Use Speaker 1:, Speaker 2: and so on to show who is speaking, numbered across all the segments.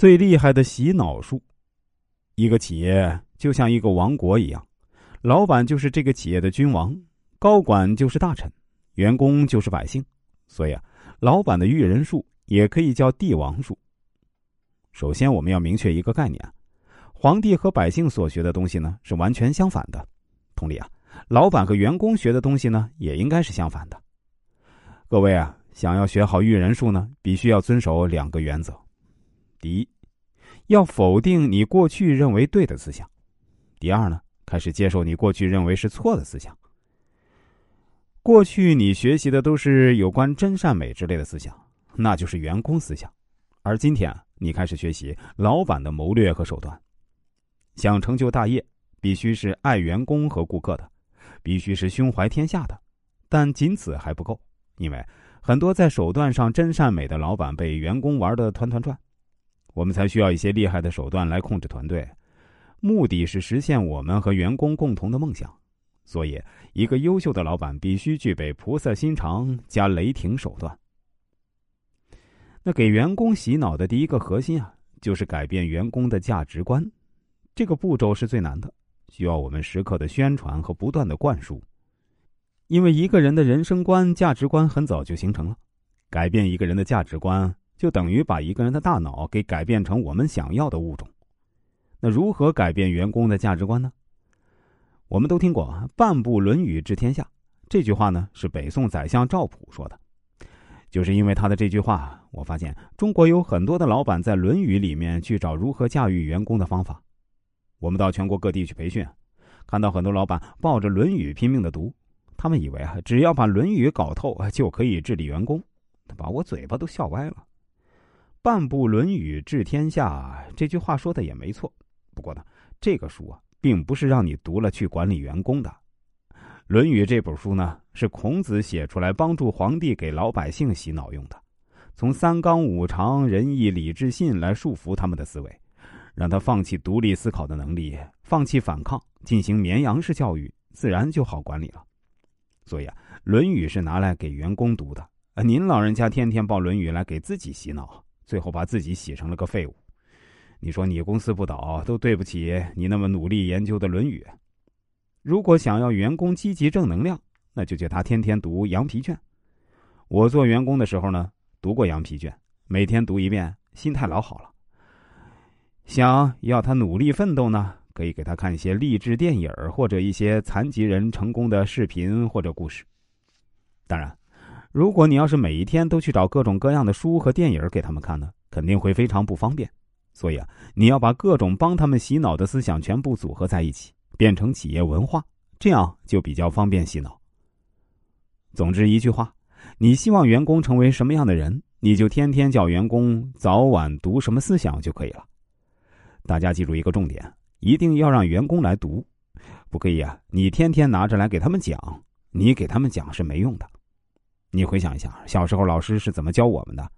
Speaker 1: 最厉害的洗脑术。一个企业就像一个王国一样，老板就是这个企业的君王，高管就是大臣，员工就是百姓。所以啊，老板的育人术也可以叫帝王术。首先，我们要明确一个概念：皇帝和百姓所学的东西呢是完全相反的。同理啊，老板和员工学的东西呢也应该是相反的。各位啊，想要学好育人术呢，必须要遵守两个原则。第一，要否定你过去认为对的思想；第二呢，开始接受你过去认为是错的思想。过去你学习的都是有关真善美之类的思想，那就是员工思想；而今天啊，你开始学习老板的谋略和手段。想成就大业，必须是爱员工和顾客的，必须是胸怀天下的。但仅此还不够，因为很多在手段上真善美的老板被员工玩得团团转。我们才需要一些厉害的手段来控制团队，目的是实现我们和员工共同的梦想。所以，一个优秀的老板必须具备菩萨心肠加雷霆手段。那给员工洗脑的第一个核心啊，就是改变员工的价值观。这个步骤是最难的，需要我们时刻的宣传和不断的灌输。因为一个人的人生观、价值观很早就形成了，改变一个人的价值观。就等于把一个人的大脑给改变成我们想要的物种。那如何改变员工的价值观呢？我们都听过“半部《论语》治天下”这句话呢，是北宋宰相赵普说的。就是因为他的这句话，我发现中国有很多的老板在《论语》里面去找如何驾驭员工的方法。我们到全国各地去培训，看到很多老板抱着《论语》拼命的读，他们以为啊，只要把《论语》搞透就可以治理员工，把我嘴巴都笑歪了。半部《论语》治天下，这句话说的也没错。不过呢，这个书啊，并不是让你读了去管理员工的。《论语》这本书呢，是孔子写出来帮助皇帝给老百姓洗脑用的，从三纲五常、仁义礼智信来束缚他们的思维，让他放弃独立思考的能力，放弃反抗，进行绵羊式教育，自然就好管理了。所以啊，《论语》是拿来给员工读的。您老人家天天报《论语》来给自己洗脑。最后把自己洗成了个废物，你说你公司不倒都对不起你那么努力研究的《论语》。如果想要员工积极正能量，那就叫他天天读羊皮卷。我做员工的时候呢，读过羊皮卷，每天读一遍，心态老好了。想要他努力奋斗呢，可以给他看一些励志电影或者一些残疾人成功的视频或者故事。当然。如果你要是每一天都去找各种各样的书和电影给他们看呢，肯定会非常不方便。所以啊，你要把各种帮他们洗脑的思想全部组合在一起，变成企业文化，这样就比较方便洗脑。总之一句话，你希望员工成为什么样的人，你就天天叫员工早晚读什么思想就可以了。大家记住一个重点，一定要让员工来读，不可以啊！你天天拿着来给他们讲，你给他们讲是没用的。你回想一下，小时候老师是怎么教我们的？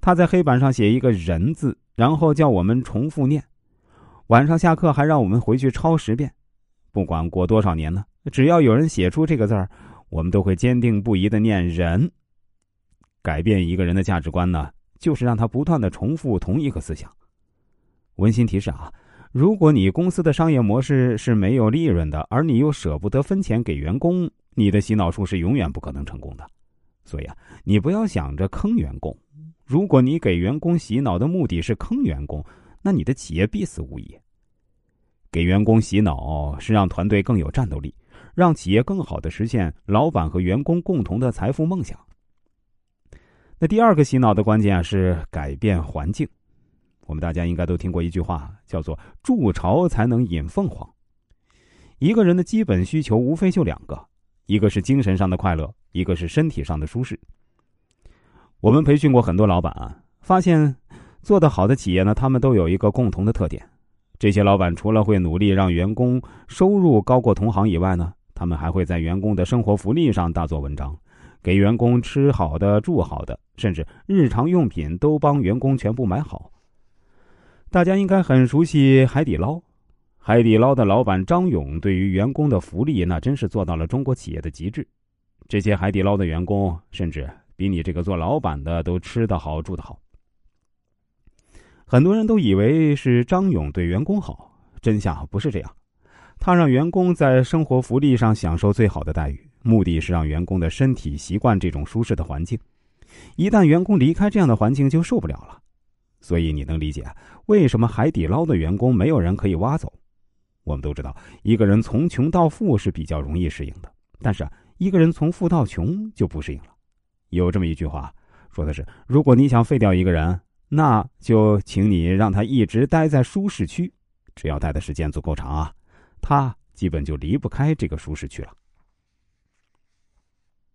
Speaker 1: 他在黑板上写一个人字，然后叫我们重复念。晚上下课还让我们回去抄十遍。不管过多少年呢，只要有人写出这个字儿，我们都会坚定不移的念人。改变一个人的价值观呢，就是让他不断的重复同一个思想。温馨提示啊，如果你公司的商业模式是没有利润的，而你又舍不得分钱给员工，你的洗脑术是永远不可能成功的。所以啊，你不要想着坑员工。如果你给员工洗脑的目的是坑员工，那你的企业必死无疑。给员工洗脑是让团队更有战斗力，让企业更好的实现老板和员工共同的财富梦想。那第二个洗脑的关键啊是改变环境。我们大家应该都听过一句话，叫做“筑巢才能引凤凰”。一个人的基本需求无非就两个，一个是精神上的快乐。一个是身体上的舒适。我们培训过很多老板啊，发现做得好的企业呢，他们都有一个共同的特点：这些老板除了会努力让员工收入高过同行以外呢，他们还会在员工的生活福利上大做文章，给员工吃好的、住好的，甚至日常用品都帮员工全部买好。大家应该很熟悉海底捞，海底捞的老板张勇对于员工的福利，那真是做到了中国企业的极致。这些海底捞的员工，甚至比你这个做老板的都吃得好、住得好。很多人都以为是张勇对员工好，真相不是这样。他让员工在生活福利上享受最好的待遇，目的是让员工的身体习惯这种舒适的环境。一旦员工离开这样的环境，就受不了了。所以你能理解为什么海底捞的员工没有人可以挖走？我们都知道，一个人从穷到富是比较容易适应的，但是一个人从富到穷就不适应了。有这么一句话，说的是：如果你想废掉一个人，那就请你让他一直待在舒适区，只要待的时间足够长啊，他基本就离不开这个舒适区了。